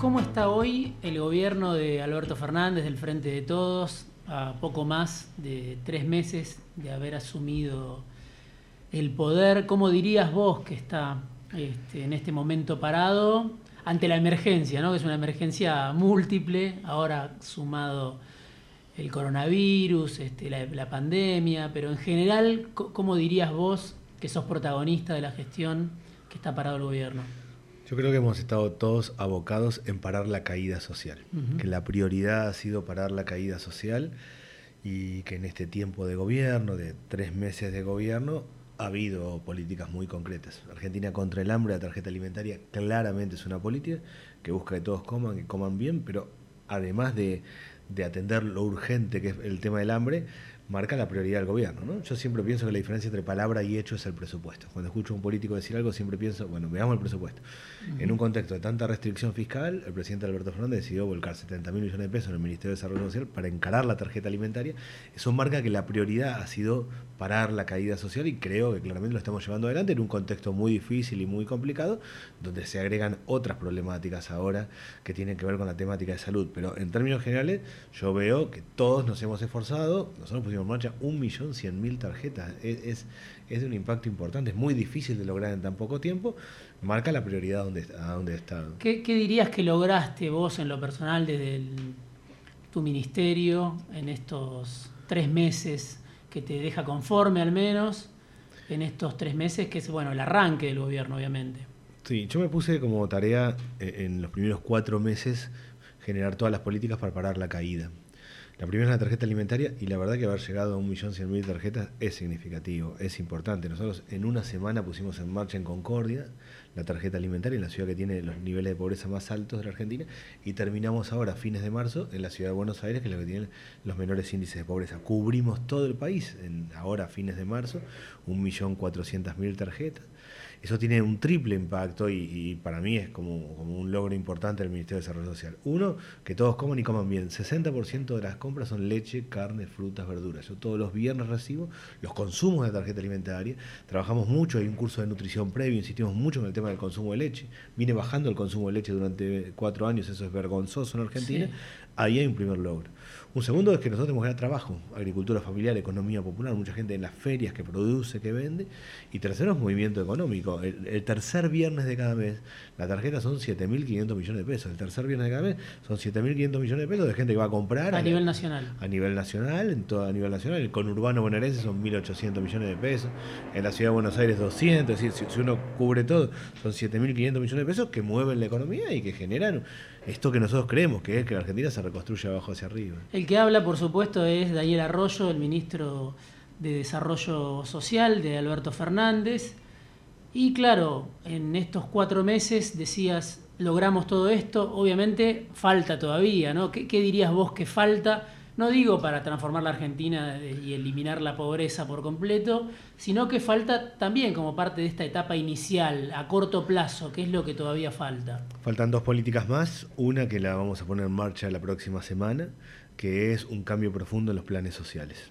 ¿Cómo está hoy el gobierno de Alberto Fernández del Frente de Todos a poco más de tres meses de haber asumido el poder? ¿Cómo dirías vos que está este, en este momento parado ante la emergencia, ¿no? que es una emergencia múltiple, ahora sumado el coronavirus, este, la, la pandemia, pero en general, ¿cómo dirías vos que sos protagonista de la gestión que está parado el gobierno? Yo creo que hemos estado todos abocados en parar la caída social, que la prioridad ha sido parar la caída social y que en este tiempo de gobierno, de tres meses de gobierno, ha habido políticas muy concretas. Argentina contra el hambre, la tarjeta alimentaria claramente es una política que busca que todos coman, que coman bien, pero además de, de atender lo urgente que es el tema del hambre, marca la prioridad del gobierno. ¿no? Yo siempre pienso que la diferencia entre palabra y hecho es el presupuesto. Cuando escucho a un político decir algo, siempre pienso, bueno, veamos el presupuesto. En un contexto de tanta restricción fiscal, el presidente Alberto Fernández decidió volcar 70 mil millones de pesos en el Ministerio de Desarrollo Social para encarar la tarjeta alimentaria. Eso marca que la prioridad ha sido parar la caída social y creo que claramente lo estamos llevando adelante en un contexto muy difícil y muy complicado, donde se agregan otras problemáticas ahora que tienen que ver con la temática de salud. Pero en términos generales, yo veo que todos nos hemos esforzado, nosotros pusimos en marcha 1.100.000 tarjetas. Es, es, de un impacto importante, es muy difícil de lograr en tan poco tiempo. Marca la prioridad donde, a dónde está. ¿Qué, ¿Qué, dirías que lograste vos en lo personal desde tu ministerio en estos tres meses que te deja conforme al menos en estos tres meses, que es bueno el arranque del gobierno, obviamente? Sí, yo me puse como tarea eh, en los primeros cuatro meses generar todas las políticas para parar la caída. La primera es la tarjeta alimentaria y la verdad que haber llegado a 1.100.000 tarjetas es significativo, es importante. Nosotros en una semana pusimos en marcha en Concordia la tarjeta alimentaria en la ciudad que tiene los niveles de pobreza más altos de la Argentina y terminamos ahora fines de marzo en la ciudad de Buenos Aires que es la que tiene los menores índices de pobreza. Cubrimos todo el país ahora fines de marzo, 1.400.000 tarjetas eso tiene un triple impacto y, para mí es como, un logro importante del Ministerio de Desarrollo Social. Uno, que todos coman y coman bien. 60% de las compras son leche, carne, frutas, verduras. Yo todos los viernes recibo los consumos de tarjeta alimentaria. Trabajamos mucho, hay un curso de nutrición previo, insistimos mucho en el tema del consumo de leche. Viene bajando el consumo de leche durante cuatro años, eso es vergonzoso en Argentina. Ahí hay un primer logro. Un segundo es que nosotros tenemos que trabajo, agricultura familiar, economía popular, mucha gente en las ferias que produce, que vende. Y tercero es movimiento económico. El, tercer viernes de cada mes, la tarjeta son 7.500 millones de pesos. El tercer viernes de cada mes son 7.500 millones de pesos de gente que va a comprar. A, nivel nacional. A nivel nacional, en todo a nivel nacional. El conurbano bonaerense son 1.800 millones de pesos. En la ciudad de Buenos Aires 200. Es decir, si, uno cubre todo, son 7.500 millones de pesos que mueven la economía y que generan esto que nosotros creemos, que es que la Argentina se reconstruye abajo hacia arriba. El que habla, por supuesto, es Daniel Arroyo, el ministro de Desarrollo Social de Alberto Fernández. Y claro, en estos cuatro meses decías, logramos todo esto, obviamente falta todavía, ¿no? ¿Qué, qué dirías vos que falta? No digo para transformar la Argentina y eliminar la pobreza por completo, sino que falta también como parte de esta etapa inicial, a corto plazo, que es lo que todavía falta. Faltan dos políticas más, una que la vamos a poner en marcha la próxima semana, que es un cambio profundo en los planes sociales.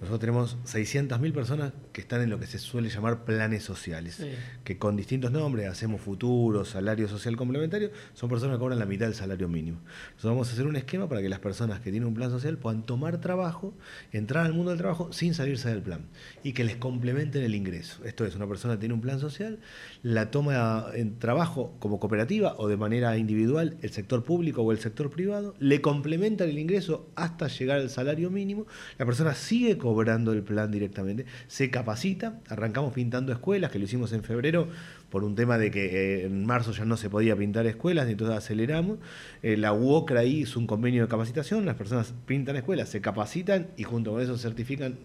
Nosotros tenemos 600.000 personas que están en lo que se suele llamar planes sociales, que con distintos nombres, hacemos futuro, salario social complementario, son personas que cobran la mitad del salario mínimo. Nosotros vamos a hacer un esquema para que las personas que tienen un plan social puedan tomar trabajo, entrar al mundo del trabajo sin salirse del plan y que les complementen el ingreso. Esto es, una persona tiene un plan social, la toma en trabajo como cooperativa o de manera individual el sector público o el sector privado, le complementan el ingreso hasta llegar al salario mínimo, la persona sigue cobrando el plan directamente, se capacita, arrancamos pintando escuelas, que lo hicimos en febrero por un tema de que eh, en marzo ya no se podía pintar escuelas, entonces aceleramos. Eh, la UOCRA hizo un convenio de capacitación, las personas pintan escuelas, se capacitan y junto con eso certifican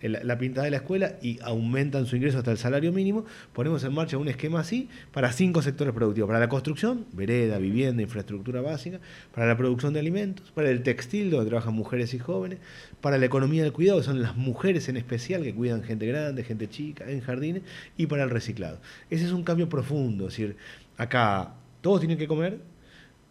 la pintada de la escuela y aumentan su ingreso hasta el salario mínimo. Ponemos en marcha un esquema así para cinco sectores productivos, para la construcción, vereda, vivienda, infraestructura básica, para la producción de alimentos, para el textil, donde trabajan mujeres y jóvenes, para la economía del cuidado, que son las mujeres en especial que cuidan gente grande, gente chica, en jardines, y para el reciclado. Ese es un cambio profundo, es decir, acá todos tienen que comer,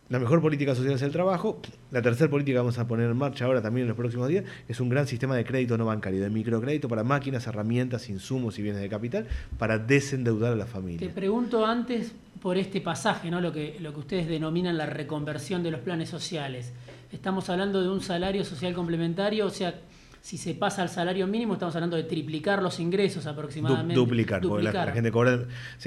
la mejor política social es el trabajo. La tercera política que vamos a poner en marcha ahora también en los próximos días es un gran sistema de crédito no bancario, de microcrédito para máquinas, herramientas, insumos y bienes de capital para desendeudar a la familia. Te pregunto antes, por este pasaje, ¿no? lo, que, lo que ustedes denominan la reconversión de los planes sociales. Estamos hablando de un salario social complementario, o sea, si se pasa al salario mínimo, estamos hablando de triplicar los ingresos aproximadamente. duplicar, porque la, gente cobra.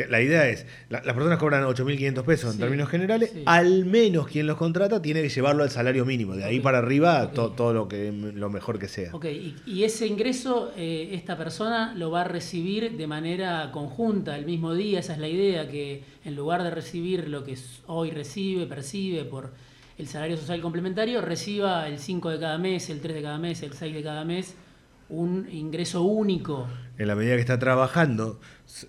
la idea es, las personas cobran 8.500 pesos en términos generales, al menos quien los contrata tiene que llevarlo al salario mínimo, de ahí para arriba todo lo, que, lo mejor que sea. Ok, y, ese ingreso, eh, esta persona lo va a recibir de manera conjunta, el mismo día, esa es la idea, que en lugar de recibir lo que hoy recibe, percibe por el salario social complementario reciba el 5 de cada mes, el 3 de cada mes, el 6 de cada mes, un ingreso único. En la medida que está trabajando,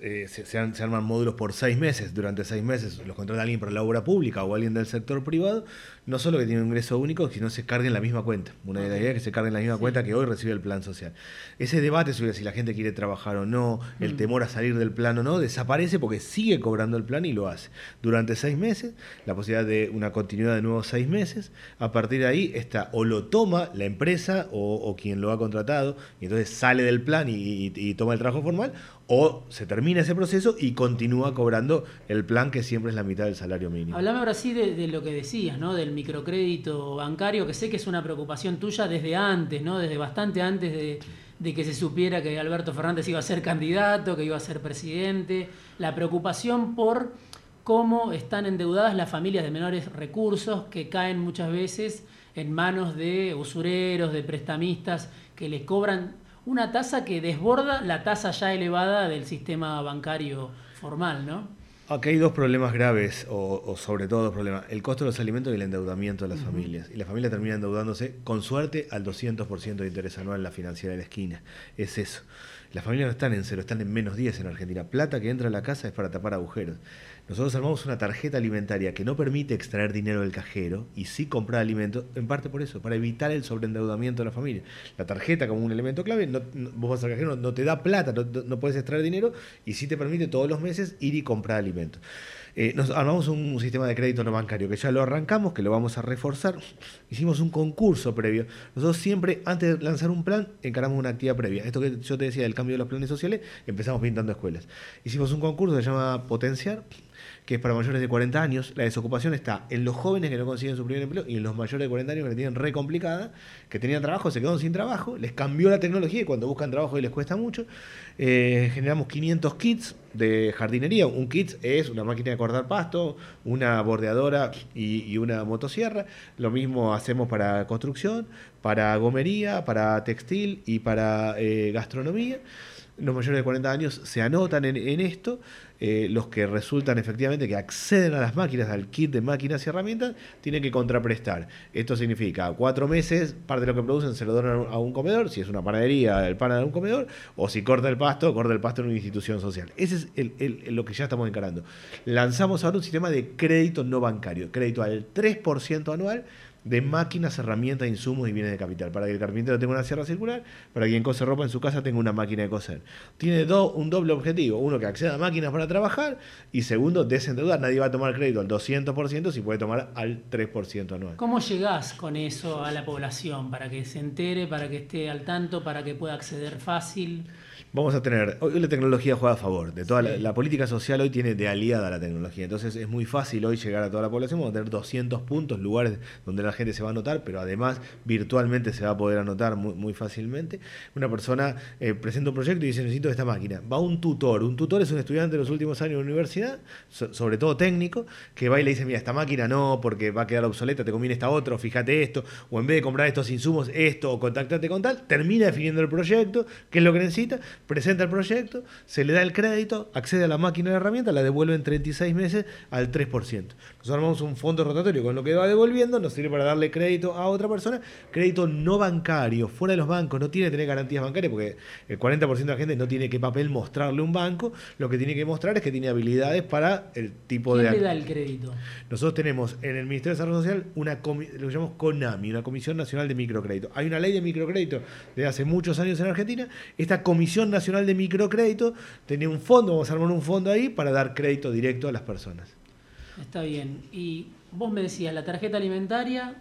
eh, se, arman módulos por seis meses. Durante seis meses los contrata alguien para la obra pública o alguien del sector privado. No solo que tiene un ingreso único, sino se cargue en la misma cuenta. Una de las ideas es que se cargue en la misma cuenta que hoy recibe el plan social. Ese debate sobre si la gente quiere trabajar o no, el mm. temor a salir del plan o no, desaparece porque sigue cobrando el plan y lo hace. Durante seis meses, la posibilidad de una continuidad de nuevos seis meses. A partir de ahí, está, o lo toma la empresa o, quien lo ha contratado, y entonces sale del plan y toma el trabajo formal, o se termina ese proceso y continúa cobrando el plan que siempre es la mitad del salario mínimo. Hablame ahora sí de, lo que decías, ¿no? Del microcrédito bancario, que sé que es una preocupación tuya desde antes, ¿no? Desde bastante antes de, que se supiera que Alberto Fernández iba a ser candidato, que iba a ser presidente. La preocupación por cómo están endeudadas las familias de menores recursos que caen muchas veces en manos de usureros, de prestamistas que les cobran una tasa que desborda la tasa ya elevada del sistema bancario formal, ¿no? Aquí hay dos problemas graves, o, sobre todo dos problemas. El costo de los alimentos y el endeudamiento de las familias. Y la familia termina endeudándose, con suerte, al 200% de interés anual en la financiera de la esquina. Es eso. Las familias no están en cero, están en menos 10 en Argentina. Plata que entra a la casa es para tapar agujeros. Nosotros armamos una tarjeta alimentaria que no permite extraer dinero del cajero y sí comprar alimentos, en parte por eso, para evitar el sobreendeudamiento de la familia. La tarjeta como un elemento clave, vos vas al cajero, no, te da plata, no, puedes extraer dinero y sí te permite todos los meses ir y comprar alimentos. Eh, nos armamos un, sistema de crédito no bancario que ya lo arrancamos, que lo vamos a reforzar. Hicimos un concurso previo. Nosotros siempre, antes de lanzar un plan, encaramos una actividad previa. Esto que yo te decía del cambio de los planes sociales, empezamos pintando escuelas. Hicimos un concurso que se llama Potenciar, que es para mayores de 40 años. La desocupación está en los jóvenes que no consiguen su primer empleo y en los mayores de 40 años que la tienen re complicada, que tenían trabajo, se quedaron sin trabajo, les cambió la tecnología y cuando buscan trabajo y les cuesta mucho. Eh, generamos 500 kits de jardinería. Un kit es una máquina de cortar pasto, una bordeadora y, una motosierra. Lo mismo hacemos para construcción, para gomería, para textil y para eh, gastronomía los mayores de 40 años se anotan en, esto, eh, los que resultan efectivamente que acceden a las máquinas, al kit de máquinas y herramientas, tienen que contraprestar. Esto significa cuatro meses, parte de lo que producen se lo donan a un comedor, si es una panadería, el pan de un comedor, o si corta el pasto, corta el pasto en una institución social. Ese es lo que ya estamos encarando. Lanzamos ahora un sistema de crédito no bancario, crédito al 3% anual de máquinas, herramientas, insumos y bienes de capital. Para que el carpintero tenga una sierra circular, para quien cose ropa en su casa tenga una máquina de coser. Tiene un doble objetivo. Uno, que acceda a máquinas para trabajar. Y segundo, desendeudar. Nadie va a tomar crédito al 200% si puede tomar al 3% anual. ¿Cómo llegás con eso a la población? Para que se entere, para que esté al tanto, para que pueda acceder fácil vamos a tener, hoy la tecnología juega a favor, de toda la, política social hoy tiene de aliada la tecnología, entonces es muy fácil hoy llegar a toda la población, vamos a tener 200 puntos, lugares donde la gente se va a anotar, pero además virtualmente se va a poder anotar muy, fácilmente. Una persona eh, presenta un proyecto y dice necesito esta máquina, va un tutor, un tutor es un estudiante de los últimos años de universidad, sobre todo técnico, que va y le dice, mira, esta máquina no, porque va a quedar obsoleta, te conviene esta otra, o fíjate esto, o en vez de comprar estos insumos, esto, o contactarte con tal, termina definiendo el proyecto, qué es lo que necesita, presenta el proyecto, se le da el crédito, accede a la máquina de herramientas, la devuelve en 36 meses al 3%. Nosotros armamos un fondo rotatorio con lo que va devolviendo, nos sirve para darle crédito a otra persona, crédito no bancario, fuera de los bancos, no tiene que tener garantías bancarias porque el 40% de la gente no tiene que papel mostrarle un banco, lo que tiene que mostrar es que tiene habilidades para el tipo ¿Quién de... le da el crédito? Nosotros tenemos en el Ministerio de Desarrollo Social una lo que llamamos CONAMI, una Comisión Nacional de Microcrédito. Hay una ley de microcrédito de hace muchos años en Argentina. Esta Comisión Nacional de Microcrédito tenía un fondo, vamos a armar un fondo ahí para dar crédito directo a las personas. Está bien. Y vos me decías, la tarjeta alimentaria,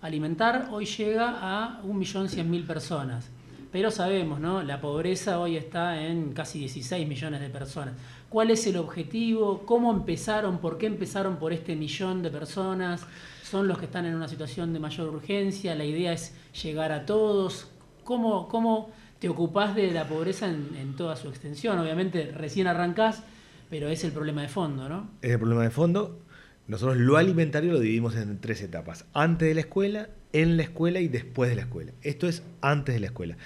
alimentar, hoy llega a 1.100.000 personas. pero sabemos, ¿no? La pobreza hoy está en casi 16 millones de personas. ¿Cuál es el objetivo? ¿Cómo empezaron? ¿Por qué empezaron por este millón de personas? ¿Son los que están en una situación de mayor urgencia? ¿La idea es llegar a todos? ¿Cómo, cómo te ocupás de la pobreza en, toda su extensión? Obviamente recién arrancás, pero es el problema de fondo, ¿no? Es el problema de fondo. Nosotros lo alimentario lo dividimos en tres etapas. Antes de la escuela, en la escuela y después de la escuela. Esto es antes de la escuela.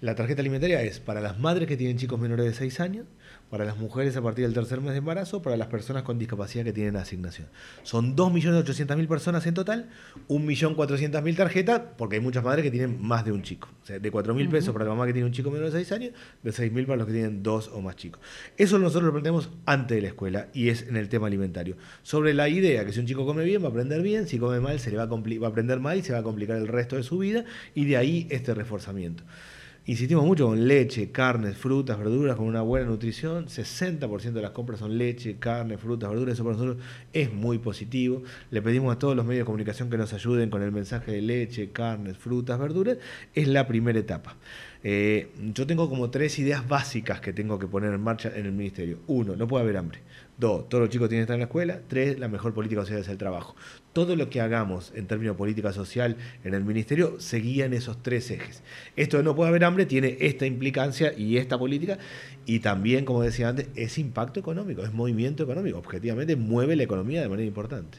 La tarjeta alimentaria es para las madres que tienen chicos menores de 6 años, para las mujeres a partir del tercer mes de embarazo, para las personas con discapacidad que tienen asignación. Son 2.800.000 personas en total, 1.400.000 tarjetas, porque hay muchas madres que tienen más de un chico. O sea, de 4.000 pesos para la mamá que tiene un chico menor de 6 años, de 6.000 para los que tienen dos o más chicos. Eso nosotros lo planteamos antes de la escuela y es en el tema alimentario. Sobre la idea que si un chico come bien, va a aprender bien, si come mal, se le va a, va a aprender mal y se va a complicar el resto de su vida, y de ahí este reforzamiento. Insistimos mucho con leche, carnes, frutas, verduras, con una buena nutrición. 60% de las compras son leche, carne, frutas, verduras. Eso para nosotros es muy positivo. Le pedimos a todos los medios de comunicación que nos ayuden con el mensaje de leche, carnes, frutas, verduras. Es la primera etapa. Eh, yo tengo como tres ideas básicas que tengo que poner en marcha en el ministerio. Uno, no puede haber hambre. Dos, todos los chicos tienen que estar en la escuela. Tres, la mejor política social es el trabajo. Todo lo que hagamos en términos de política social en el ministerio seguía en esos tres ejes. Esto de no puede haber hambre tiene esta implicancia y esta política y también, como decía antes, es impacto económico, es movimiento económico. Objetivamente mueve la economía de manera importante.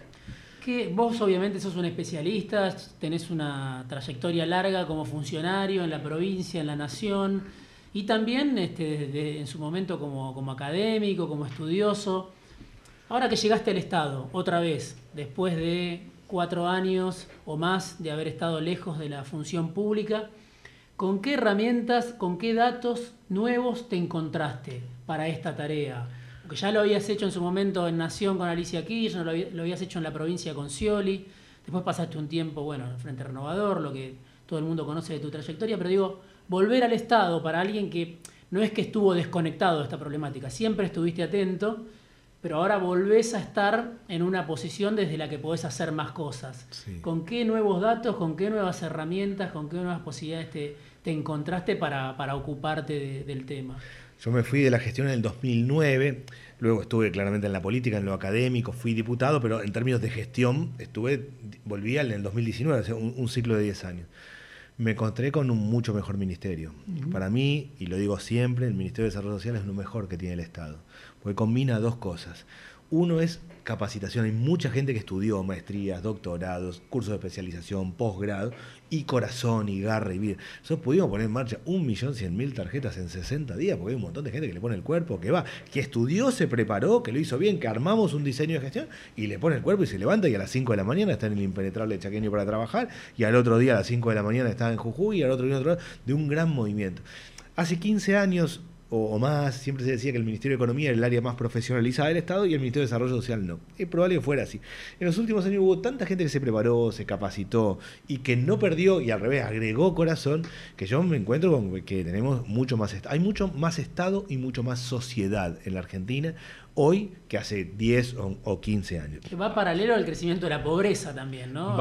Que vos obviamente sos un especialista, tenés una trayectoria larga como funcionario en la provincia, en la nación y también este, en su momento como, como académico, como estudioso. Ahora que llegaste al Estado, otra vez, después de cuatro años o más de haber estado lejos de la función pública, ¿con qué herramientas, con qué datos nuevos te encontraste para esta tarea? Porque ya lo habías hecho en su momento en Nación con Alicia Kirchner, lo, habías hecho en la provincia con Scioli, después pasaste un tiempo, bueno, en Frente Renovador, lo que todo el mundo conoce de tu trayectoria, pero digo, volver al Estado para alguien que no es que estuvo desconectado de esta problemática, siempre estuviste atento, pero ahora volvés a estar en una posición desde la que podés hacer más cosas. ¿Con qué nuevos datos, con qué nuevas herramientas, con qué nuevas posibilidades te, encontraste para, ocuparte del tema? Yo me fui de la gestión en el 2009, luego estuve claramente en la política, en lo académico, fui diputado, pero en términos de gestión estuve, volví en el 2019, o sea, un, un ciclo de 10 años me encontré con un mucho mejor ministerio. Para mí, y lo digo siempre, el Ministerio de Desarrollo Social es lo mejor que tiene el Estado, porque combina dos cosas. Uno es capacitación. Hay mucha gente que estudió maestrías, doctorados, cursos de especialización, posgrado, y corazón, y garra, y vida. Nosotros pudimos poner en marcha un millón cien mil tarjetas en 60 días, porque hay un montón de gente que le pone el cuerpo, que va, que estudió, se preparó, que lo hizo bien, que armamos un diseño de gestión, y le pone el cuerpo y se levanta, y a las 5 de la mañana está en el impenetrable chaqueño para trabajar, y al otro día a las 5 de la mañana está en Jujuy, y al otro día otro, de un gran movimiento. Hace 15 años o, más, siempre se decía que el Ministerio de Economía era el área más profesionalizada del Estado y el Ministerio de Desarrollo Social no. Es probable que fuera así. En los últimos años hubo tanta gente que se preparó, se capacitó y que no perdió y al revés agregó corazón, que yo me encuentro con que tenemos mucho más, hay mucho más Estado y mucho más sociedad en la Argentina hoy que hace 10 o, 15 años. va paralelo al crecimiento de la pobreza también, ¿no?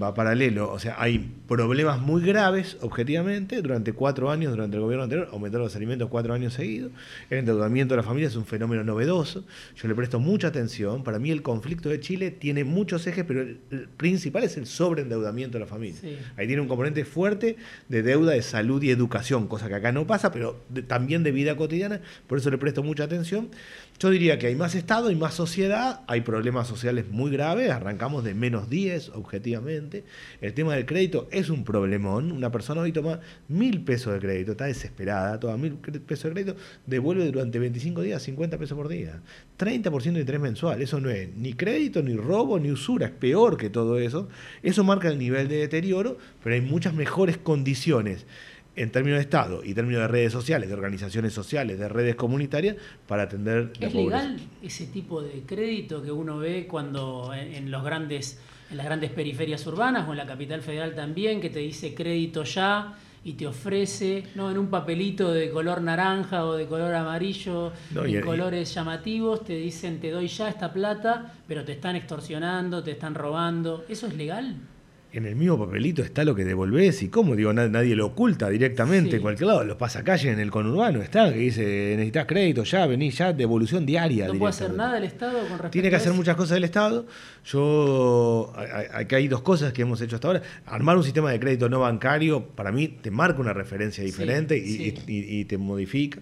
Va, paralelo, o sea, hay problemas muy graves, objetivamente, durante cuatro años, durante el gobierno anterior, aumentaron los alimentos cuatro años seguidos, el endeudamiento de la familia es un fenómeno novedoso, yo le presto mucha atención, para mí el conflicto de Chile tiene muchos ejes, pero el, principal es el sobreendeudamiento de la familia. Ahí tiene un componente fuerte de deuda de salud y educación, cosa que acá no pasa, pero también de vida cotidiana, por eso le presto mucha atención. Yo diría que hay más Estado, hay más sociedad, hay problemas sociales muy graves, arrancamos de menos 10 objetivamente. El tema del crédito es un problemón. Una persona hoy toma mil pesos de crédito, está desesperada, toma mil pesos de crédito, devuelve durante 25 días 50 pesos por día. 30% de interés mensual, eso no es ni crédito, ni robo, ni usura, es peor que todo eso. Eso marca el nivel de deterioro, pero hay muchas mejores condiciones en términos de Estado y términos de redes sociales, de organizaciones sociales, de redes comunitarias, para atender la ¿Es legal ese tipo de crédito que uno ve cuando en, los grandes, en las grandes periferias urbanas o en la capital federal también, que te dice crédito ya y te ofrece, ¿no? En un papelito de color naranja o de color amarillo y, colores llamativos, te dicen te doy ya esta plata, pero te están extorsionando, te están robando. ¿Eso es legal? En el mismo papelito está lo que devolvés y cómo, digo, nadie lo oculta directamente en cualquier lado. Los calle en el conurbano está, que dice, necesitas crédito, ya, venís ya, devolución diaria. ¿No puede hacer nada el Estado con respecto Tiene que hacer muchas cosas el Estado. Yo, aquí hay dos cosas que hemos hecho hasta ahora. Armar un sistema de crédito no bancario, para mí, te marca una referencia diferente y te modifica.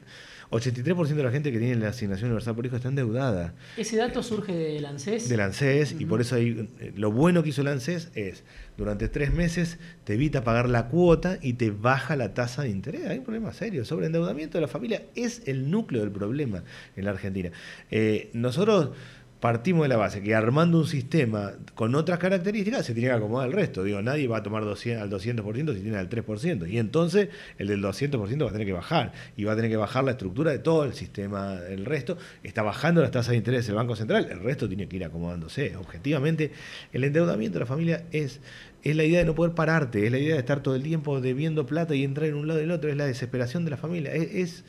83% de la gente que tiene la asignación universal por hijo está endeudada. ¿Ese dato surge del ANSES? Del ANSES, y por eso hay, lo bueno que hizo el ANSES es, durante tres meses te evita pagar la cuota y te baja la tasa de interés. Hay un problema serio. Sobre endeudamiento de la familia es el núcleo del problema en la Argentina. Eh, nosotros partimos de la base que armando un sistema con otras características se tiene que acomodar el resto. Digo, nadie va a tomar 200, al 200% si tiene al 3%. Y entonces el del 200% va a tener que bajar. Y va a tener que bajar la estructura de todo el sistema. El resto está bajando las tasas de interés del Banco Central. El resto tiene que ir acomodándose. Objetivamente, el endeudamiento de la familia es, es la idea de no poder pararte. Es la idea de estar todo el tiempo debiendo plata y entrar en un lado y el otro. Es la desesperación de la familia. Es,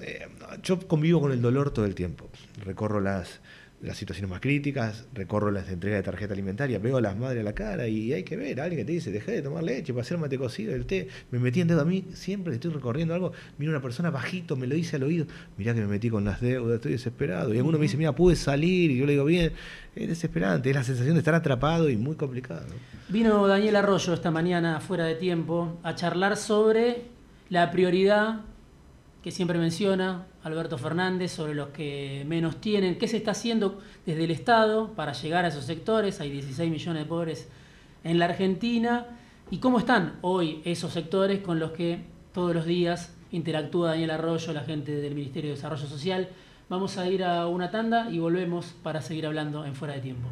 eh, yo convivo con el dolor todo el tiempo. Recorro las las situaciones más críticas, recorro las entregas de tarjeta alimentaria, veo a las madres a la cara y hay que ver, alguien que te dice, dejé de tomar leche para hacer mate cocido, el té, me metí en dedo a mí, siempre estoy recorriendo algo, mira una persona bajito, me lo dice al oído, mirá que me metí con las deudas, estoy desesperado. Y alguno me dice, mira, pude salir, y yo le digo, bien, es desesperante, es la sensación de estar atrapado y muy complicado. Vino Daniel Arroyo esta mañana, fuera de tiempo, a charlar sobre la prioridad que siempre menciona Alberto Fernández sobre los que menos tienen, qué se está haciendo desde el Estado para llegar a esos sectores, hay 16 millones de pobres en la Argentina, y cómo están hoy esos sectores con los que todos los días interactúa Daniel Arroyo, la gente del Ministerio de Desarrollo Social. Vamos a ir a una tanda y volvemos para seguir hablando en fuera de tiempo.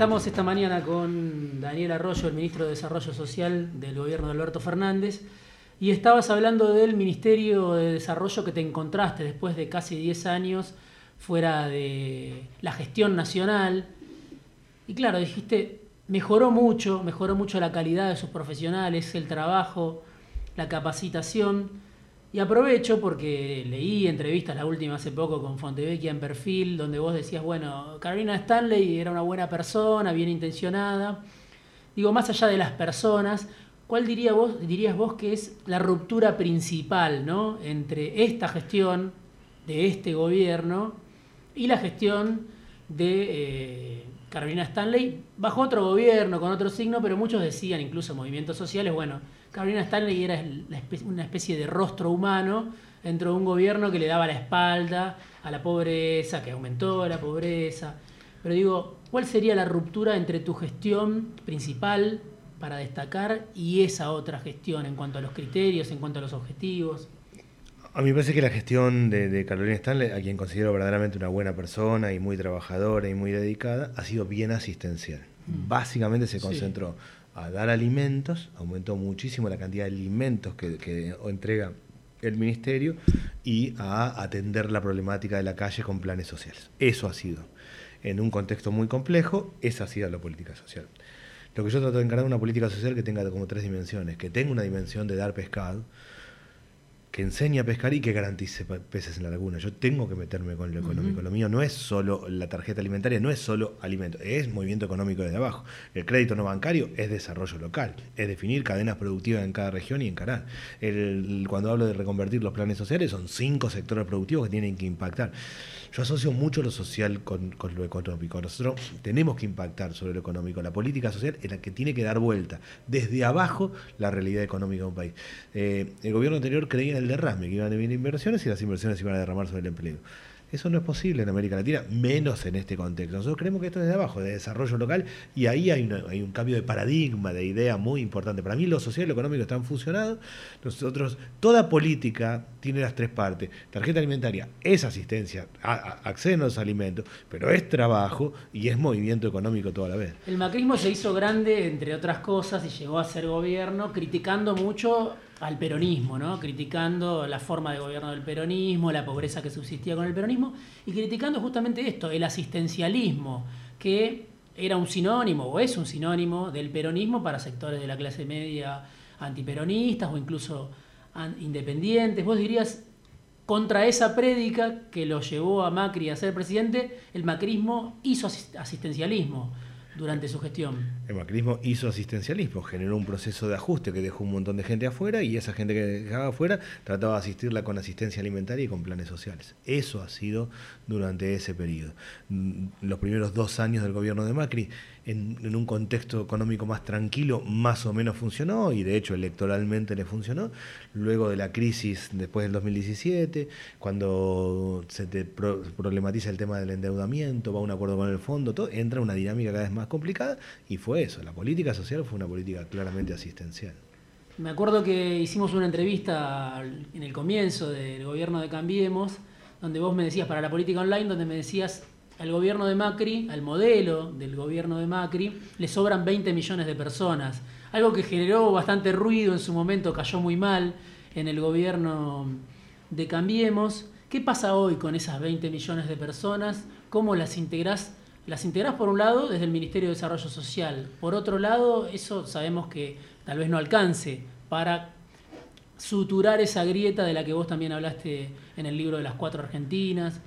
Estamos esta mañana con Daniel Arroyo, el ministro de Desarrollo Social del gobierno de Alberto Fernández, y estabas hablando del Ministerio de Desarrollo que te encontraste después de casi 10 años fuera de la gestión nacional. Y claro, dijiste, mejoró mucho, mejoró mucho la calidad de sus profesionales, el trabajo, la capacitación. Y aprovecho porque leí entrevistas, la última hace poco con Fontevecchia en perfil, donde vos decías, bueno, Carolina Stanley era una buena persona, bien intencionada. Digo, más allá de las personas, ¿cuál diría vos, dirías vos que es la ruptura principal ¿no? entre esta gestión de este gobierno y la gestión de eh, Carolina Stanley bajo otro gobierno, con otro signo, pero muchos decían, incluso movimientos sociales, bueno, Carolina Stanley era una especie de rostro humano dentro de un gobierno que le daba la espalda a la pobreza, que aumentó la pobreza. Pero digo, ¿cuál sería la ruptura entre tu gestión principal para destacar y esa otra gestión en cuanto a los criterios, en cuanto a los objetivos? A mí me parece que la gestión de, Carolina Stanley, a quien considero verdaderamente una buena persona y muy trabajadora y muy dedicada, ha sido bien asistencial. Mm. Básicamente se concentró a dar alimentos, aumentó muchísimo la cantidad de alimentos que, entrega el ministerio y a atender la problemática de la calle con planes sociales. Eso ha sido. En un contexto muy complejo, esa ha sido la política social. Lo que yo trato de encargar una política social que tenga como tres dimensiones, que tenga una dimensión de dar pescado, que enseñe a pescar y que garantice peces en la laguna. Yo tengo que meterme con lo económico. Lo mío no es solo la tarjeta alimentaria, no es solo alimento, es movimiento económico desde abajo. El crédito no bancario es desarrollo local, es definir cadenas productivas en cada región y encarar. El, cuando hablo de reconvertir los planes sociales, son cinco sectores productivos que tienen que impactar. Yo asocio mucho lo social con, lo económico. Nosotros tenemos que impactar sobre lo económico. La política social es la que tiene que dar vuelta desde abajo la realidad económica de un país. Eh, el gobierno anterior creía en el derrame, que iban a venir inversiones y las inversiones iban a derramar sobre el empleo. Eso no es posible en América Latina, menos en este contexto. Nosotros creemos que esto es de abajo, de desarrollo local, y ahí hay, un cambio de paradigma, de idea muy importante. Para mí lo social y lo económico están fusionados. Nosotros, toda política tiene las tres partes. Tarjeta alimentaria es asistencia, acceden a los alimentos, pero es trabajo y es movimiento económico toda la vez. El macrismo se hizo grande, entre otras cosas, y llegó a ser gobierno criticando mucho al peronismo, ¿no? criticando la forma de gobierno del peronismo, la pobreza que subsistía con el peronismo, y criticando justamente esto, el asistencialismo, que era un sinónimo o es un sinónimo del peronismo para sectores de la clase media antiperonistas o incluso independientes. Vos dirías, contra esa prédica que lo llevó a Macri a ser presidente, el macrismo hizo asistencialismo durante su gestión. El macrismo hizo asistencialismo, generó un proceso de ajuste que dejó un montón de gente afuera y esa gente que dejaba afuera trataba de asistirla con asistencia alimentaria y con planes sociales. Eso ha sido durante ese periodo. Mm, los primeros dos años del gobierno de Macri en, un contexto económico más tranquilo, más o menos funcionó, y de hecho electoralmente le funcionó. Luego de la crisis después del 2017, cuando se te problematiza el tema del endeudamiento, va un acuerdo con el fondo, todo, entra una dinámica cada vez más complicada, y fue eso. La política social fue una política claramente asistencial. Me acuerdo que hicimos una entrevista en el comienzo del gobierno de Cambiemos, donde vos me decías para la política online, donde me decías al gobierno de Macri, al modelo del gobierno de Macri, le sobran 20 millones de personas. Algo que generó bastante ruido en su momento, cayó muy mal en el gobierno de Cambiemos. ¿Qué pasa hoy con esas 20 millones de personas? ¿Cómo las integrás? Las integrás por un lado desde el Ministerio de Desarrollo Social. Por otro lado, eso sabemos que tal vez no alcance para suturar esa grieta de la que vos también hablaste en el libro de las cuatro Argentinas.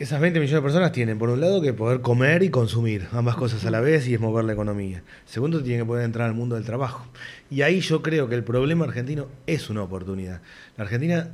Esas 20 millones de personas tienen, por un lado, que poder comer y consumir, ambas cosas a la vez, y es mover la economía. Segundo, tienen que poder entrar al mundo del trabajo. Y ahí yo creo que el problema argentino es una oportunidad. La Argentina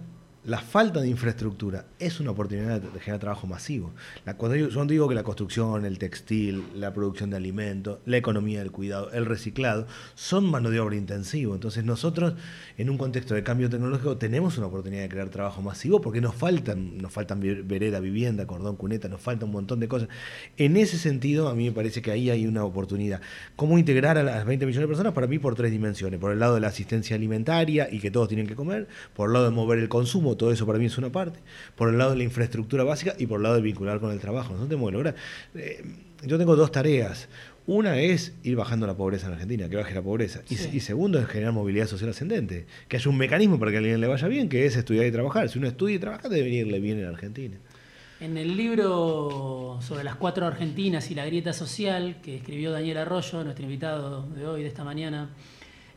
la falta de infraestructura es una oportunidad de generar trabajo masivo. cuando yo, digo que la construcción, el textil, la producción de alimentos, la economía del cuidado, el reciclado, son mano de obra intensivo. Entonces nosotros, en un contexto de cambio tecnológico, tenemos una oportunidad de crear trabajo masivo porque nos faltan, nos faltan vereda, vivienda, cordón, cuneta, nos falta un montón de cosas. En ese sentido, a mí me parece que ahí hay una oportunidad. ¿Cómo integrar a las 20 millones de personas? Para mí por tres dimensiones. Por el lado de la asistencia alimentaria y que todos tienen que comer, por el lado de mover el consumo, todo eso para mí es una parte, por el lado de la infraestructura básica y por el lado de vincular con el trabajo. No tenemos que lograr. Eh, yo tengo dos tareas. Una es ir bajando la pobreza en Argentina, que baje la pobreza. Y, segundo es generar movilidad social ascendente, que haya un mecanismo para que a alguien le vaya bien, que es estudiar y trabajar. Si uno estudia y trabaja, debe irle bien en Argentina. En el libro sobre las cuatro Argentinas y la grieta social, que escribió Daniel Arroyo, nuestro invitado de hoy, de esta mañana,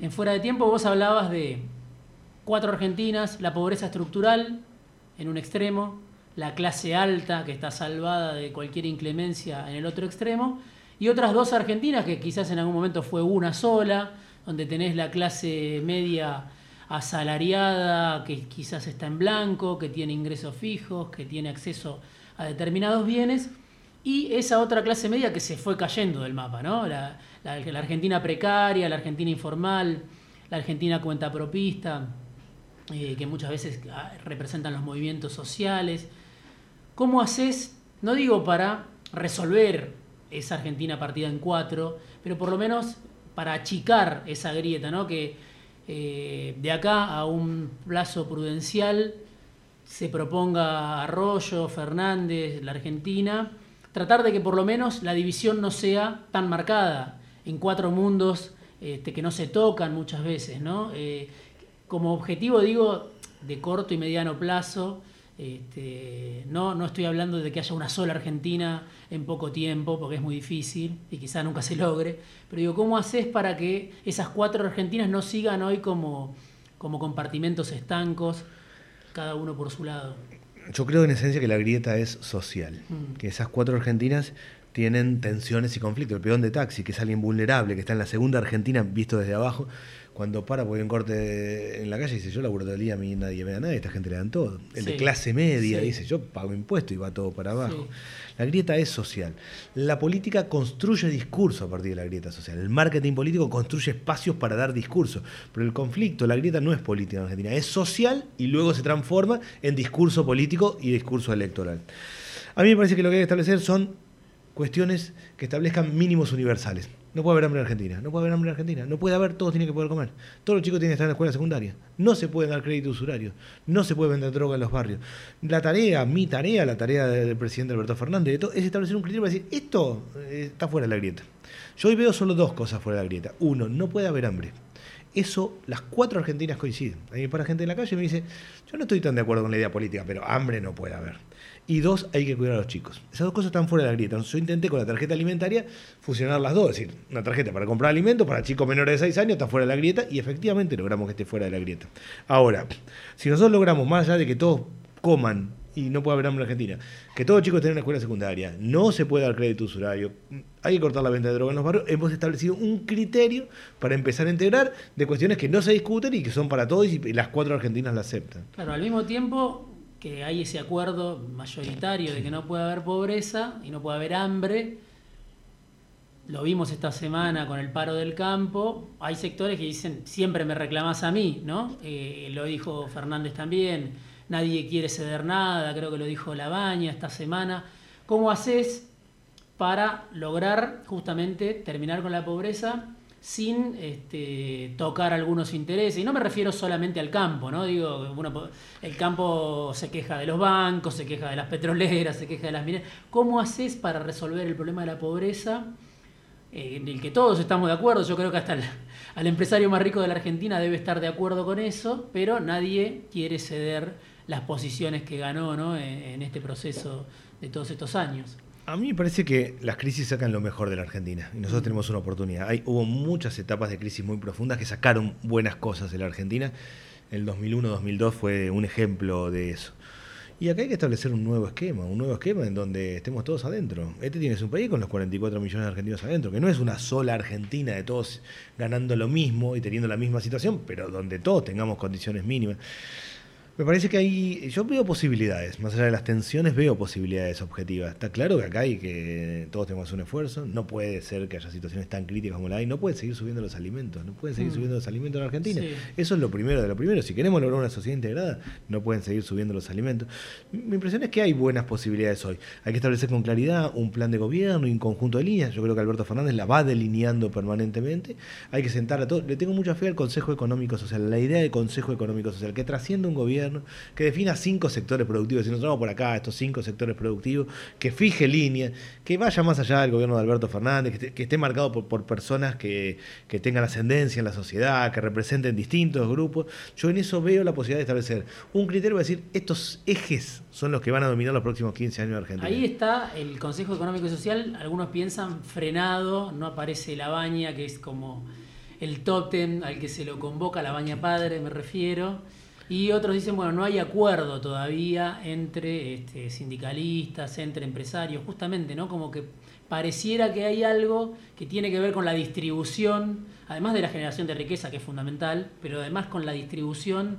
en Fuera de Tiempo vos hablabas de cuatro Argentinas, la pobreza estructural en un extremo, la clase alta que está salvada de cualquier inclemencia en el otro extremo, y otras dos Argentinas que quizás en algún momento fue una sola, donde tenés la clase media asalariada, que quizás está en blanco, que tiene ingresos fijos, que tiene acceso a determinados bienes, y esa otra clase media que se fue cayendo del mapa, ¿no? La, Argentina precaria, la Argentina informal, la Argentina cuenta propista, eh, que muchas veces ah, representan los movimientos sociales. ¿Cómo haces, no digo para resolver esa Argentina partida en cuatro, pero por lo menos para achicar esa grieta, ¿no? que eh, de acá a un plazo prudencial se proponga Arroyo, Fernández, la Argentina, tratar de que por lo menos la división no sea tan marcada en cuatro mundos este, que no se tocan muchas veces, ¿no? Eh, como objetivo, digo, de corto y mediano plazo, este, no, no estoy hablando de que haya una sola Argentina en poco tiempo, porque es muy difícil y quizá nunca se logre, pero digo, ¿cómo haces para que esas cuatro Argentinas no sigan hoy como, como compartimentos estancos, cada uno por su lado? Yo creo en esencia que la grieta es social, mm. que esas cuatro Argentinas tienen tensiones y conflictos. El peón de taxi, que es alguien vulnerable, que está en la segunda Argentina visto desde abajo, cuando para porque hay un corte en la calle dice yo laburo todo el día, a mí nadie me da nada, esta gente le dan todo. El de clase media dice yo pago impuestos y va todo para abajo. La grieta es social. La política construye discurso a partir de la grieta social. El marketing político construye espacios para dar discurso. Pero el conflicto, la grieta no es política en Argentina, es social y luego se transforma en discurso político y discurso electoral. A mí me parece que lo que hay que establecer son cuestiones que establezcan mínimos universales. No puede haber hambre en Argentina, no puede haber hambre en Argentina, no puede haber, todos tienen que poder comer. Todos los chicos tienen que estar en la escuela secundaria. No se puede dar crédito usurario, no se puede vender droga en los barrios. La tarea, mi tarea, la tarea del presidente Alberto Fernández, es establecer un criterio para decir, esto eh, está fuera de la grieta. Yo hoy veo solo dos cosas fuera de la grieta. Uno, no puede haber hambre. Eso, las cuatro argentinas coinciden. A mí me para gente en la calle y me dice, yo no estoy tan de acuerdo con la idea política, pero hambre no puede haber. Y dos, hay que cuidar a los chicos. Esas dos cosas están fuera de la grieta. Yo intenté con la tarjeta alimentaria fusionar las dos. Es decir, una tarjeta para comprar alimentos para chicos menores de 6 años está fuera de la grieta y efectivamente logramos que esté fuera de la grieta. Ahora, si nosotros logramos, más allá de que todos coman y no puede haber hambre en Argentina. Que todos los chicos tengan una escuela secundaria. No se puede dar crédito usurario. Hay que cortar la venta de drogas en los barrios. Hemos establecido un criterio para empezar a integrar de cuestiones que no se discuten y que son para todos y las cuatro argentinas la aceptan. Claro, al mismo tiempo que hay ese acuerdo mayoritario de que no puede haber pobreza y no puede haber hambre, lo vimos esta semana con el paro del campo, hay sectores que dicen, siempre me reclamas a mí, ¿no? Eh, lo dijo Fernández también, nadie quiere ceder nada, creo que lo dijo Labaña esta semana. ¿Cómo haces para lograr justamente terminar con la pobreza sin este, tocar algunos intereses? Y no me refiero solamente al campo, ¿no? Digo, el campo se queja de los bancos, se queja de las petroleras, se queja de las mineras. ¿Cómo haces para resolver el problema de la pobreza? Eh, en el que todos estamos de acuerdo, yo creo que hasta el, empresario más rico de la Argentina debe estar de acuerdo con eso, pero nadie quiere ceder las posiciones que ganó ¿no? en, este proceso de todos estos años. A mí me parece que las crisis sacan lo mejor de la Argentina y nosotros tenemos una oportunidad. Hay, hubo muchas etapas de crisis muy profundas que sacaron buenas cosas de la Argentina. El 2001-2002 fue un ejemplo de eso. Y acá hay que establecer un nuevo esquema, un nuevo esquema en donde estemos todos adentro. Este tiene un país con los 44 millones de argentinos adentro, que no es una sola Argentina de todos ganando lo mismo y teniendo la misma situación, pero donde todos tengamos condiciones mínimas. Me parece que hay, yo veo posibilidades, más allá de las tensiones, veo posibilidades objetivas. Está claro que acá hay que todos tenemos un esfuerzo, no puede ser que haya situaciones tan críticas como la hay, no pueden seguir subiendo los alimentos, no pueden seguir mm. subiendo los alimentos en Argentina. Eso es lo primero de lo primero. Si queremos lograr una sociedad integrada, no pueden seguir subiendo los alimentos. Mi impresión es que hay buenas posibilidades hoy. Hay que establecer con claridad un plan de gobierno y un conjunto de líneas. Yo creo que Alberto Fernández la va delineando permanentemente. Hay que sentar a todos. Le tengo mucha fe al Consejo Económico Social, la idea de Consejo Económico Social, que trascienda un gobierno que defina cinco sectores productivos, si nos vamos por acá, estos cinco sectores productivos, que fije línea, que vaya más allá del gobierno de Alberto Fernández, que esté, marcado por, personas que, tengan ascendencia en la sociedad, que representen distintos grupos. Yo en eso veo la posibilidad de establecer un criterio para decir, estos ejes son los que van a dominar los próximos 15 años de Argentina. Ahí está el Consejo Económico y Social, algunos piensan frenado, no aparece la baña, que es como el tótem al que se lo convoca, la baña padre me refiero. Y otros dicen, bueno, no hay acuerdo todavía entre este, sindicalistas, entre empresarios, justamente, ¿no? Como que pareciera que hay algo que tiene que ver con la distribución, además de la generación de riqueza, que es fundamental, pero además con la distribución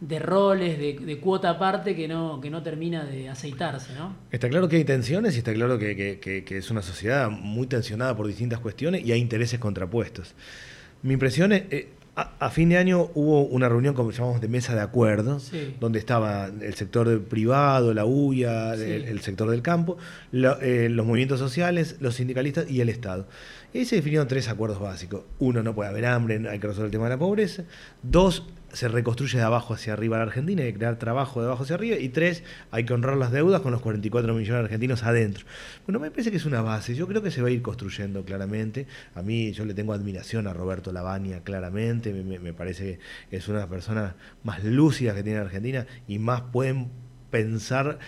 de roles, de, cuota aparte que no, que no termina de aceitarse, ¿no? Está claro que hay tensiones y está claro que, es una sociedad muy tensionada por distintas cuestiones y hay intereses contrapuestos. Mi impresión es, eh, a, fin de año hubo una reunión, como llamamos, de mesa de acuerdo, donde estaba el sector privado, la UIA, el, sector del campo, eh, los movimientos sociales, los sindicalistas y el Estado. Y se definieron tres acuerdos básicos. Uno, no puede haber hambre, hay que resolver el tema de la pobreza. Dos, se reconstruye de abajo hacia arriba la Argentina, hay que crear trabajo de abajo hacia arriba. Y tres, hay que honrar las deudas con los 44 millones de argentinos adentro. Bueno, me parece que es una base. Yo creo que se va a ir construyendo claramente. A mí, yo le tengo admiración a Roberto Lavagna, claramente. Me, parece que es una de las personas más lúcidas que tiene Argentina y más pueden pensar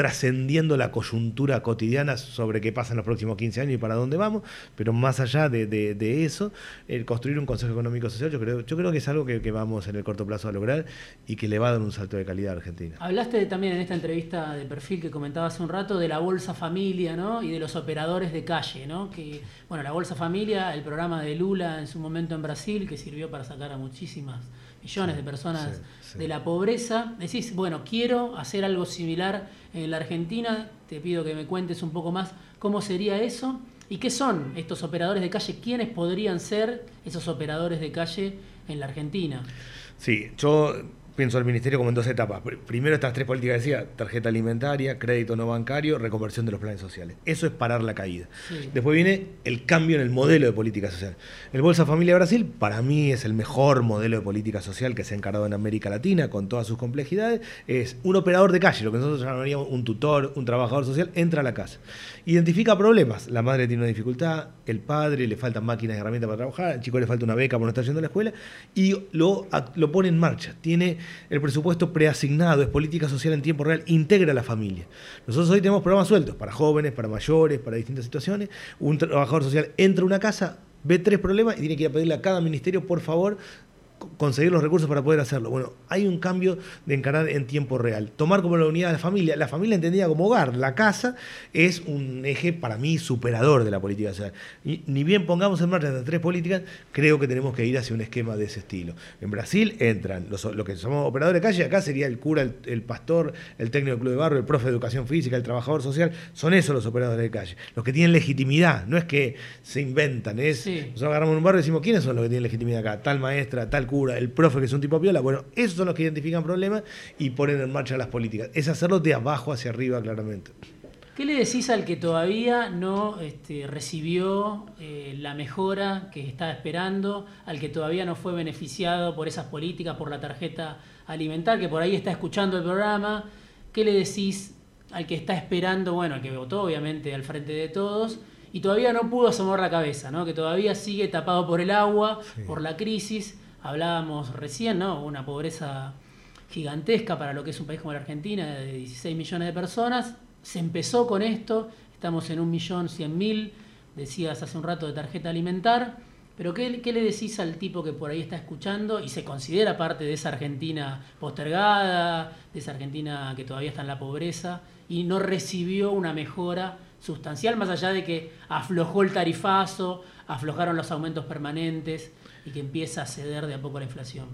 trascendiendo la coyuntura cotidiana sobre qué pasa en los próximos 15 años y para dónde vamos, pero más allá de, eso, el construir un Consejo Económico Social, yo creo, yo creo que es algo que, vamos en el corto plazo a lograr y que le va a dar un salto de calidad a Argentina. Hablaste también en esta entrevista de perfil que comentaba hace un rato de la Bolsa Familia ¿no? y de los operadores de calle, ¿no? que bueno, la Bolsa Familia, el programa de Lula en su momento en Brasil, que sirvió para sacar a muchísimas millones de personas de la pobreza. Decís, bueno, quiero hacer algo similar en la Argentina, te pido que me cuentes un poco más cómo sería eso y qué son estos operadores de calle, quiénes podrían ser esos operadores de calle en la Argentina. Sí, yo pienso al ministerio como en dos etapas. Primero estas tres políticas decía, tarjeta alimentaria, crédito no bancario, reconversión de los planes sociales. Eso es parar la caída. Después viene el cambio en el modelo de política social. El Bolsa Familia Brasil para mí es el mejor modelo de política social que se ha encargado en América Latina con todas sus complejidades. Es un operador de calle, lo que nosotros llamaríamos un tutor, un trabajador social, entra a la casa. Identifica problemas. La madre tiene una dificultad, el padre le faltan máquinas y herramientas para trabajar, al chico le falta una beca por no estar yendo a la escuela y lo, lo pone en marcha. Tiene el presupuesto preasignado, es política social en tiempo real, integra a la familia. Nosotros hoy tenemos programas sueltos para jóvenes, para mayores, para distintas situaciones. Un trabajador social entra a una casa, ve tres problemas y tiene que ir a pedirle a cada ministerio, por favor, conseguir los recursos para poder hacerlo. Bueno, hay un cambio de encarar en tiempo real. Tomar como la unidad de la familia, la familia entendida como hogar, la casa es un eje para mí superador de la política social. Y, ni bien pongamos en marcha estas tres políticas, creo que tenemos que ir hacia un esquema de ese estilo. En Brasil entran los, que somos operadores de calle, acá sería el cura, el, pastor, el técnico del club de barrio, el profe de educación física, el trabajador social, son esos los operadores de calle, los que tienen legitimidad, no es que se inventan, es nosotros agarramos un barrio y decimos, ¿quiénes son los que tienen legitimidad acá? Tal maestra, tal cura, el profe que es un tipo piola. Bueno, esos son los que identifican problemas y ponen en marcha las políticas. Es hacerlo de abajo hacia arriba, claramente. ¿Qué le decís al que todavía no este, recibió eh, la mejora que estaba esperando, al que todavía no fue beneficiado por esas políticas, por la tarjeta alimentar, que por ahí está escuchando el programa? ¿Qué le decís al que está esperando, bueno, al que votó obviamente al frente de todos, y todavía no pudo asomar la cabeza, ¿no? que todavía sigue tapado por el agua, por la crisis? Hablábamos recién, ¿no? Una pobreza gigantesca para lo que es un país como la Argentina, de 16 millones de personas. Se empezó con esto, estamos en un millón cien mil, decías hace un rato de tarjeta alimentar. Pero ¿qué, ¿qué, le decís al tipo que por ahí está escuchando y se considera parte de esa Argentina postergada, de esa Argentina que todavía está en la pobreza y no recibió una mejora sustancial, más allá de que aflojó el tarifazo, aflojaron los aumentos permanentes? Y que empieza a ceder de a poco la inflación?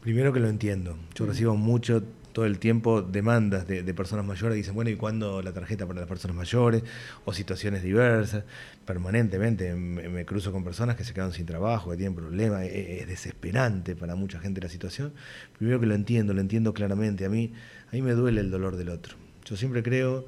Primero que lo entiendo. Yo recibo mucho todo el tiempo demandas de, personas mayores que dicen, bueno, ¿y cuándo la tarjeta para las personas mayores? O situaciones diversas. Permanentemente me, cruzo con personas que se quedan sin trabajo, que tienen problemas. Es, e, es, desesperante para mucha gente la situación. Primero que lo entiendo, lo entiendo claramente. A mí, a mí me duele el dolor del otro. Yo siempre creo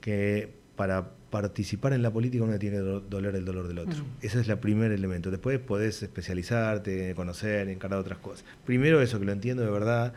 que para participar en la política uno tiene que doler el dolor del otro. Ese es el primer elemento. Después podés especializarte, conocer, encarar otras cosas. Primero eso, que lo entiendo de verdad.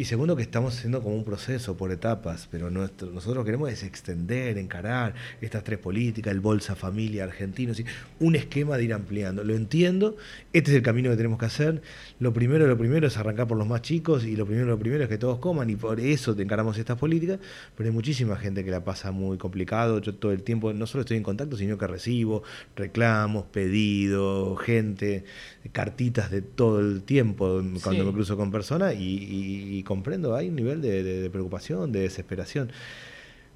Y segundo, que estamos haciendo como un proceso por etapas, pero nuestro, nosotros queremos es extender, encarar estas tres políticas, el Bolsa Familia argentino, un esquema de ir ampliando. Lo entiendo, este es el camino que tenemos que hacer. Lo primero, lo primero es arrancar por los más chicos y lo primero, lo primero es que todos coman y por eso te encaramos estas políticas, pero hay muchísima gente que la pasa muy complicado. Yo todo el tiempo no solo estoy en contacto, sino que recibo reclamos, pedidos, gente, cartitas de todo el tiempo cuando me cruzo con personas y comprendo, hay un nivel de, preocupación, de desesperación.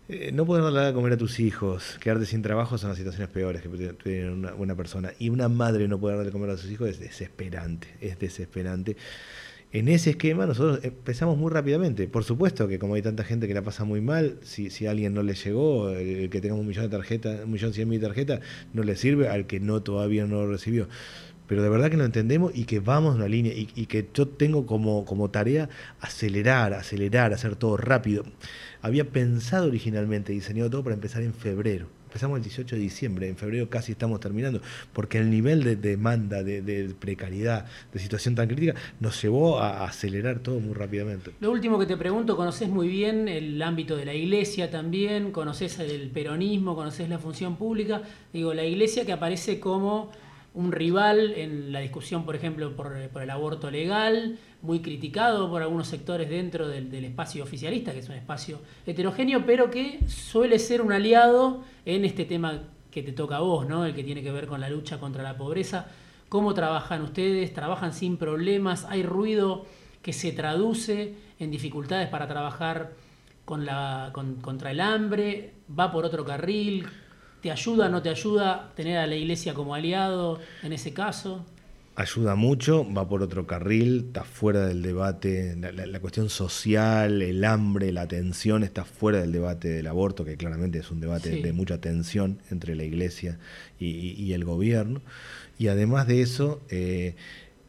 Eh, no poder darle a comer a tus hijos, quedarte sin trabajo son las situaciones peores que tiene una, una, persona. Y una madre no poder darle a comer a sus hijos es desesperante, es desesperante. En ese esquema nosotros empezamos muy rápidamente. Por supuesto que como hay tanta gente que la pasa muy mal, si, si a alguien no le llegó, el que tenga un millón de tarjetas, un millón cien mil tarjetas, no le sirve al que no todavía no lo recibió pero de verdad que lo entendemos y que vamos en una línea y, que yo tengo como, tarea acelerar, acelerar, hacer todo rápido. Había pensado originalmente, diseñado todo para empezar en febrero. Empezamos el 18 de diciembre, en febrero casi estamos terminando, porque el nivel de demanda, de, precariedad, de situación tan crítica, nos llevó a acelerar todo muy rápidamente. Lo último que te pregunto, conoces muy bien el ámbito de la iglesia también, conoces el peronismo, conoces la función pública, digo, la iglesia que aparece como un rival en la discusión, por ejemplo, por, el aborto legal, muy criticado por algunos sectores dentro del, espacio oficialista, que es un espacio heterogéneo, pero que suele ser un aliado en este tema que te toca a vos, ¿no? el que tiene que ver con la lucha contra la pobreza. ¿Cómo trabajan ustedes? ¿Trabajan sin problemas? ¿Hay ruido que se traduce en dificultades para trabajar contra el hambre? ¿Va por otro carril? ¿Te ayuda o no te ayuda tener a la iglesia como aliado en ese caso? Ayuda mucho, va por otro carril, está fuera del debate, la, cuestión social, el hambre, la tensión está fuera del debate del aborto, que claramente es un debate de mucha tensión entre la iglesia y, el gobierno. Y además de eso, eh,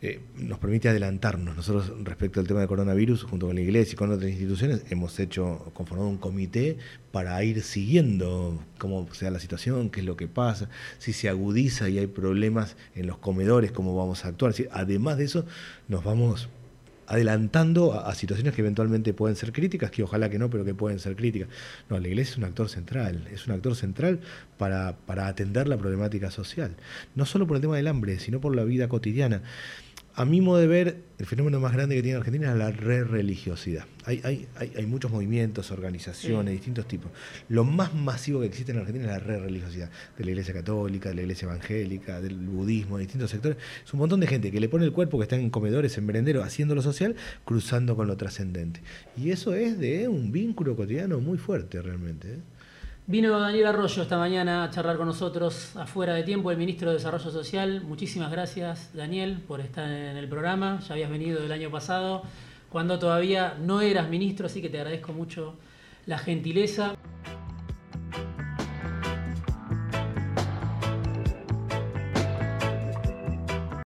eh, nos permite adelantarnos. Nosotros respecto al tema del coronavirus, junto con la iglesia y con otras instituciones, hemos hecho, conformado un comité para ir siguiendo cómo sea la situación, qué es lo que pasa, si se agudiza y hay problemas en los comedores, cómo vamos a actuar. Además de eso, nos vamos adelantando a, situaciones que eventualmente pueden ser críticas, que ojalá que no, pero que pueden ser críticas. No, la iglesia es un actor central, es un actor central para, para atender la problemática social, no solo por el tema del hambre, sino por la vida cotidiana a mi modo de ver, el fenómeno más grande que tiene Argentina es la re religiosidad. Hay, hay, hay, muchos movimientos, organizaciones, distintos tipos. Lo más masivo que existe en Argentina es la re religiosidad. De la iglesia católica, de la iglesia evangélica, del budismo, de distintos sectores. Es un montón de gente que le pone el cuerpo, que está en comedores, en merenderos, haciendo lo social, cruzando con lo trascendente. Y eso es de un vínculo cotidiano muy fuerte realmente. ¿eh? Vino Daniel Arroyo esta mañana a charlar con nosotros afuera de tiempo, el ministro de Desarrollo Social. Muchísimas gracias, Daniel, por estar en el programa. Ya habías venido el año pasado, cuando todavía no eras ministro, así que te agradezco mucho la gentileza.